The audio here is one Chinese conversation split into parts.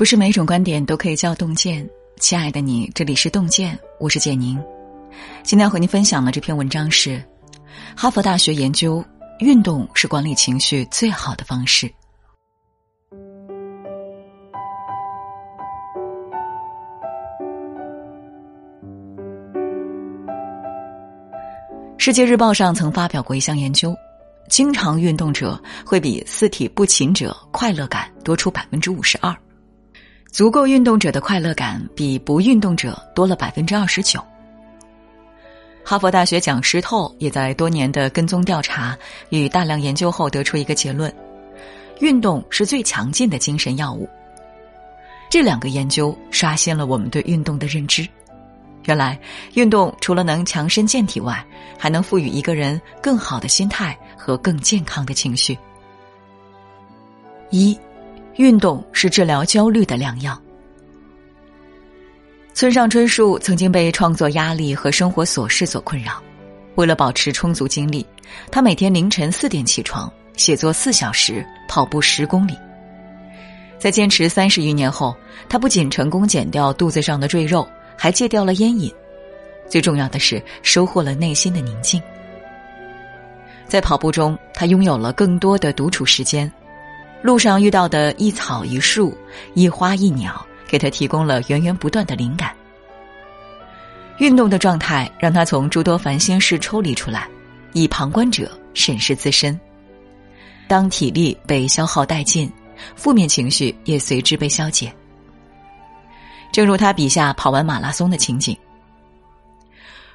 不是每种观点都可以叫洞见，亲爱的你，这里是洞见，我是简宁。今天和您分享的这篇文章是：哈佛大学研究，运动是管理情绪最好的方式。世界日报上曾发表过一项研究，经常运动者会比四体不勤者快乐感多出百分之五十二。足够运动者的快乐感比不运动者多了百分之二十九。哈佛大学讲师透也在多年的跟踪调查与大量研究后得出一个结论：运动是最强劲的精神药物。这两个研究刷新了我们对运动的认知。原来，运动除了能强身健体外，还能赋予一个人更好的心态和更健康的情绪。一。运动是治疗焦虑的良药。村上春树曾经被创作压力和生活琐事所困扰，为了保持充足精力，他每天凌晨四点起床，写作四小时，跑步十公里。在坚持三十余年后，他不仅成功减掉肚子上的赘肉，还戒掉了烟瘾。最重要的是，收获了内心的宁静。在跑步中，他拥有了更多的独处时间。路上遇到的一草一树、一花一鸟，给他提供了源源不断的灵感。运动的状态让他从诸多烦心事抽离出来，以旁观者审视自身。当体力被消耗殆尽，负面情绪也随之被消解。正如他笔下跑完马拉松的情景：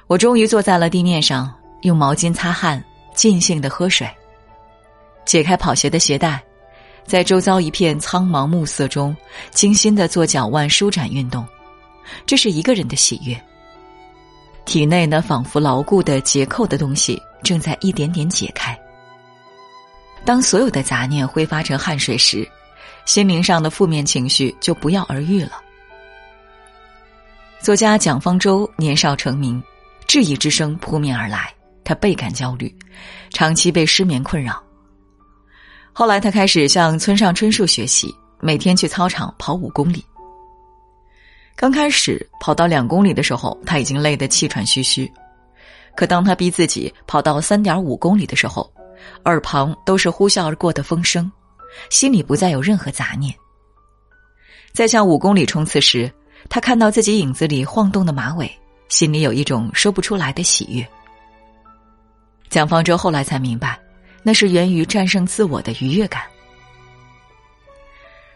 我终于坐在了地面上，用毛巾擦汗，尽兴的喝水，解开跑鞋的鞋带。在周遭一片苍茫暮色中，精心的做脚腕舒展运动，这是一个人的喜悦。体内那仿佛牢固的结扣的东西正在一点点解开。当所有的杂念挥发成汗水时，心灵上的负面情绪就不药而愈了。作家蒋方舟年少成名，质疑之声扑面而来，他倍感焦虑，长期被失眠困扰。后来，他开始向村上春树学习，每天去操场跑五公里。刚开始跑到两公里的时候，他已经累得气喘吁吁。可当他逼自己跑到三点五公里的时候，耳旁都是呼啸而过的风声，心里不再有任何杂念。在向五公里冲刺时，他看到自己影子里晃动的马尾，心里有一种说不出来的喜悦。蒋方舟后来才明白。那是源于战胜自我的愉悦感。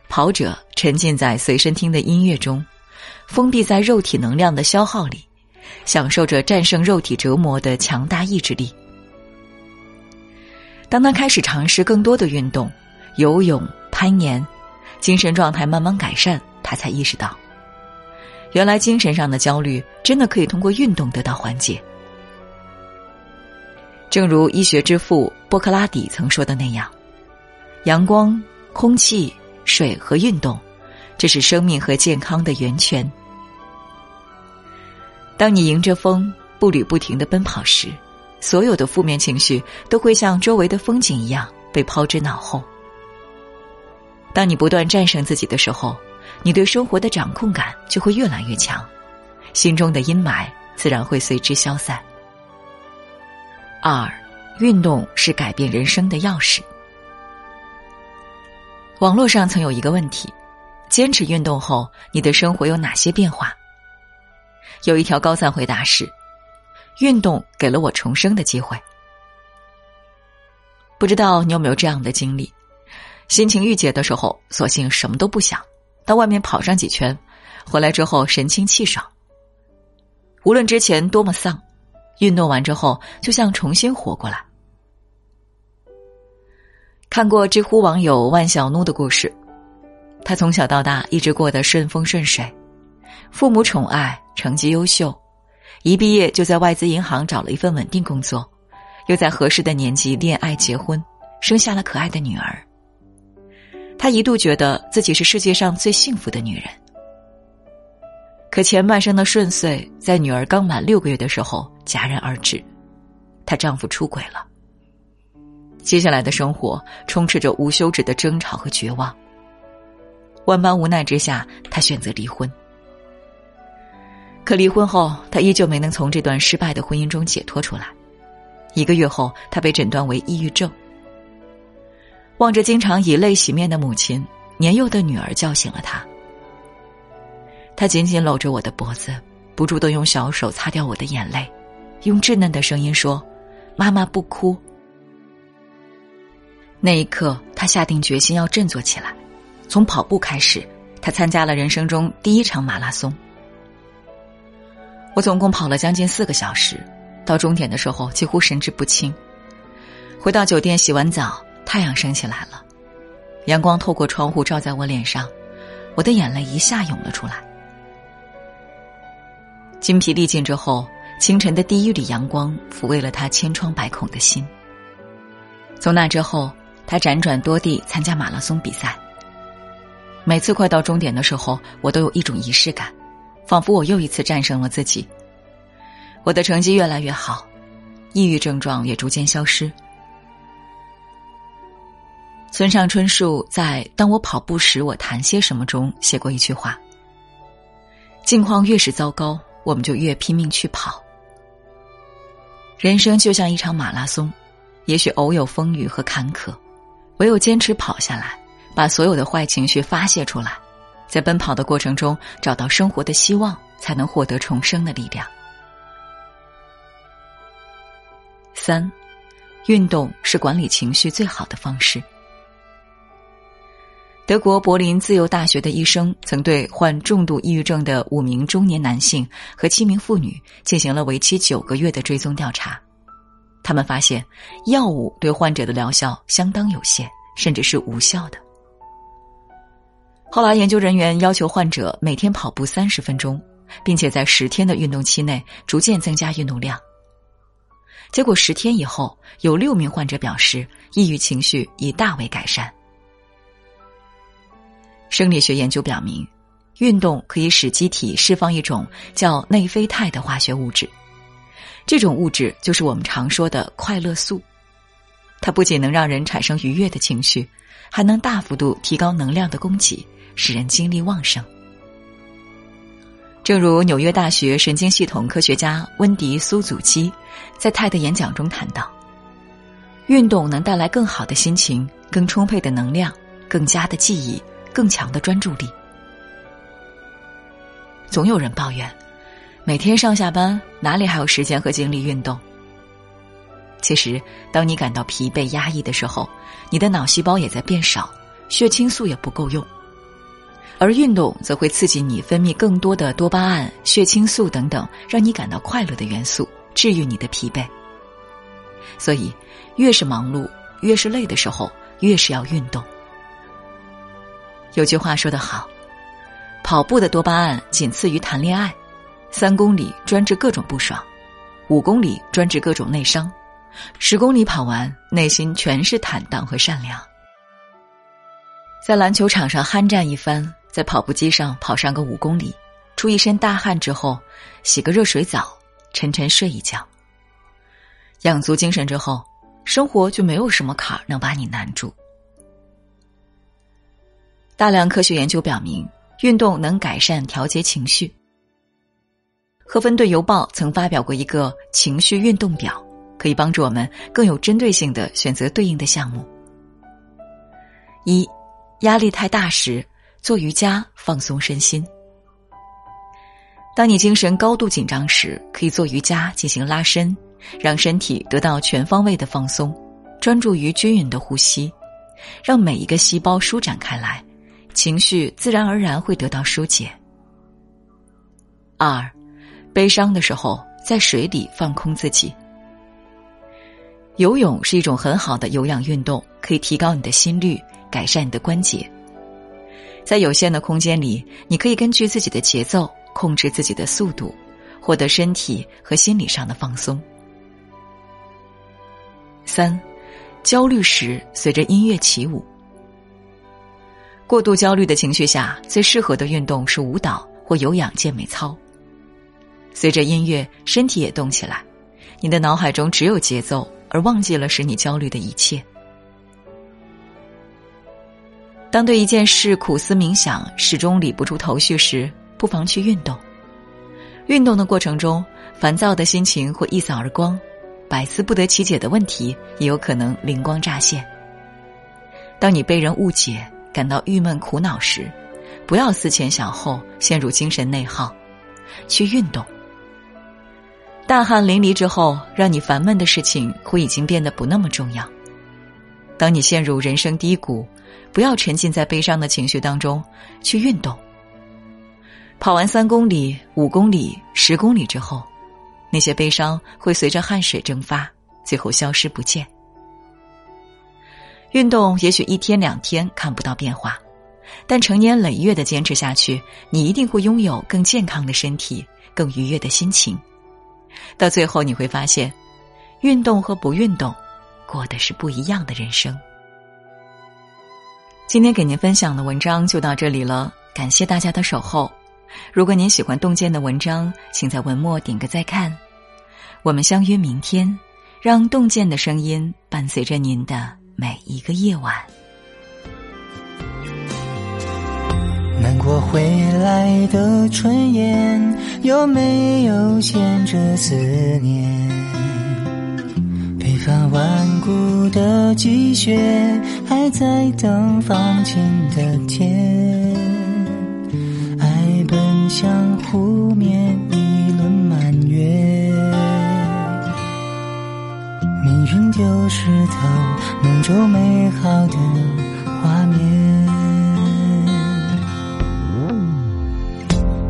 跑者沉浸在随身听的音乐中，封闭在肉体能量的消耗里，享受着战胜肉体折磨的强大意志力。当他开始尝试更多的运动，游泳、攀岩，精神状态慢慢改善，他才意识到，原来精神上的焦虑真的可以通过运动得到缓解。正如医学之父波克拉底曾说的那样，阳光、空气、水和运动，这是生命和健康的源泉。当你迎着风步履不停的奔跑时，所有的负面情绪都会像周围的风景一样被抛之脑后。当你不断战胜自己的时候，你对生活的掌控感就会越来越强，心中的阴霾自然会随之消散。二，运动是改变人生的钥匙。网络上曾有一个问题：坚持运动后，你的生活有哪些变化？有一条高赞回答是：运动给了我重生的机会。不知道你有没有这样的经历？心情郁结的时候，索性什么都不想，到外面跑上几圈，回来之后神清气爽。无论之前多么丧。运动完之后，就像重新活过来。看过知乎网友万小怒的故事，他从小到大一直过得顺风顺水，父母宠爱，成绩优秀，一毕业就在外资银行找了一份稳定工作，又在合适的年纪恋爱结婚，生下了可爱的女儿。他一度觉得自己是世界上最幸福的女人。可前半生的顺遂，在女儿刚满六个月的时候戛然而止，她丈夫出轨了。接下来的生活充斥着无休止的争吵和绝望。万般无奈之下，她选择离婚。可离婚后，她依旧没能从这段失败的婚姻中解脱出来。一个月后，她被诊断为抑郁症。望着经常以泪洗面的母亲，年幼的女儿叫醒了他。他紧紧搂着我的脖子，不住的用小手擦掉我的眼泪，用稚嫩的声音说：“妈妈不哭。”那一刻，他下定决心要振作起来。从跑步开始，他参加了人生中第一场马拉松。我总共跑了将近四个小时，到终点的时候几乎神志不清。回到酒店洗完澡，太阳升起来了，阳光透过窗户照在我脸上，我的眼泪一下涌了出来。精疲力尽之后，清晨的第一缕阳光抚慰了他千疮百孔的心。从那之后。他辗转多地参加马拉松比赛。每次快到终点的时候，我都有一种仪式感，仿佛我又一次战胜了自己。我的成绩越来越好，抑郁症状也逐渐消失。村上春树在《当我跑步时，我谈些什么》中写过一句话：“境况越是糟糕，我们就越拼命去跑。人生就像一场马拉松，也许偶有风雨和坎坷。”唯有坚持跑下来，把所有的坏情绪发泄出来，在奔跑的过程中找到生活的希望，才能获得重生的力量。三，运动是管理情绪最好的方式。德国柏林自由大学的医生曾对患重度抑郁症的五名中年男性和七名妇女进行了为期九个月的追踪调查。他们发现，药物对患者的疗效相当有限，甚至是无效的。后来，研究人员要求患者每天跑步三十分钟，并且在十天的运动期内逐渐增加运动量。结果，十天以后，有六名患者表示，抑郁情绪已大为改善。生理学研究表明，运动可以使机体释放一种叫内啡肽的化学物质。这种物质就是我们常说的快乐素，它不仅能让人产生愉悦的情绪，还能大幅度提高能量的供给，使人精力旺盛。正如纽约大学神经系统科学家温迪·苏祖基在泰的演讲中谈到，运动能带来更好的心情、更充沛的能量、更加的记忆、更强的专注力。总有人抱怨。每天上下班，哪里还有时间和精力运动？其实，当你感到疲惫、压抑的时候，你的脑细胞也在变少，血清素也不够用，而运动则会刺激你分泌更多的多巴胺、血清素等等，让你感到快乐的元素，治愈你的疲惫。所以，越是忙碌、越是累的时候，越是要运动。有句话说得好：“跑步的多巴胺仅次于谈恋爱。”三公里专治各种不爽，五公里专治各种内伤，十公里跑完，内心全是坦荡和善良。在篮球场上酣战一番，在跑步机上跑上个五公里，出一身大汗之后，洗个热水澡，沉沉睡一觉，养足精神之后，生活就没有什么坎儿能把你难住。大量科学研究表明，运动能改善调节情绪。《赫芬顿邮报》曾发表过一个情绪运动表，可以帮助我们更有针对性的选择对应的项目。一，压力太大时，做瑜伽放松身心。当你精神高度紧张时，可以做瑜伽进行拉伸，让身体得到全方位的放松，专注于均匀的呼吸，让每一个细胞舒展开来，情绪自然而然会得到疏解。二。悲伤的时候，在水里放空自己。游泳是一种很好的有氧运动，可以提高你的心率，改善你的关节。在有限的空间里，你可以根据自己的节奏控制自己的速度，获得身体和心理上的放松。三，焦虑时随着音乐起舞。过度焦虑的情绪下，最适合的运动是舞蹈或有氧健美操。随着音乐，身体也动起来，你的脑海中只有节奏，而忘记了使你焦虑的一切。当对一件事苦思冥想，始终理不出头绪时，不妨去运动。运动的过程中，烦躁的心情会一扫而光，百思不得其解的问题也有可能灵光乍现。当你被人误解、感到郁闷苦恼时，不要思前想后，陷入精神内耗，去运动。大汗淋漓之后，让你烦闷的事情会已经变得不那么重要。当你陷入人生低谷，不要沉浸在悲伤的情绪当中，去运动。跑完三公里、五公里、十公里之后，那些悲伤会随着汗水蒸发，最后消失不见。运动也许一天两天看不到变化，但成年累月的坚持下去，你一定会拥有更健康的身体、更愉悦的心情。到最后，你会发现，运动和不运动，过的是不一样的人生。今天给您分享的文章就到这里了，感谢大家的守候。如果您喜欢洞见的文章，请在文末点个再看。我们相约明天，让洞见的声音伴随着您的每一个夜晚。南国回来的春燕，有没有牵着思念？北方顽固的积雪，还在等放晴的天。向命运丢石头，梦中美好的画面。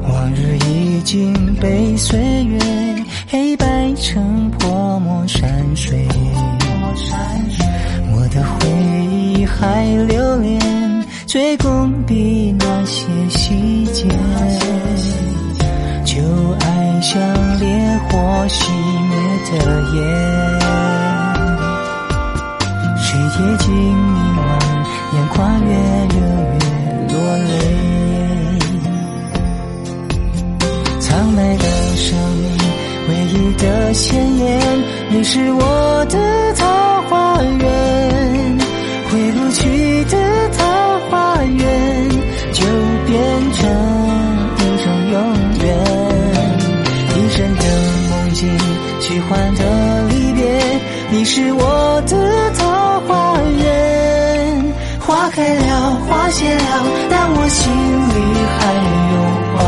往日已经被岁月黑白成泼墨山水，我的回忆还留恋最工笔那些细节。旧爱像烈火熄灭的烟，我的桃花源。花开了，花谢了，但我心里还有花。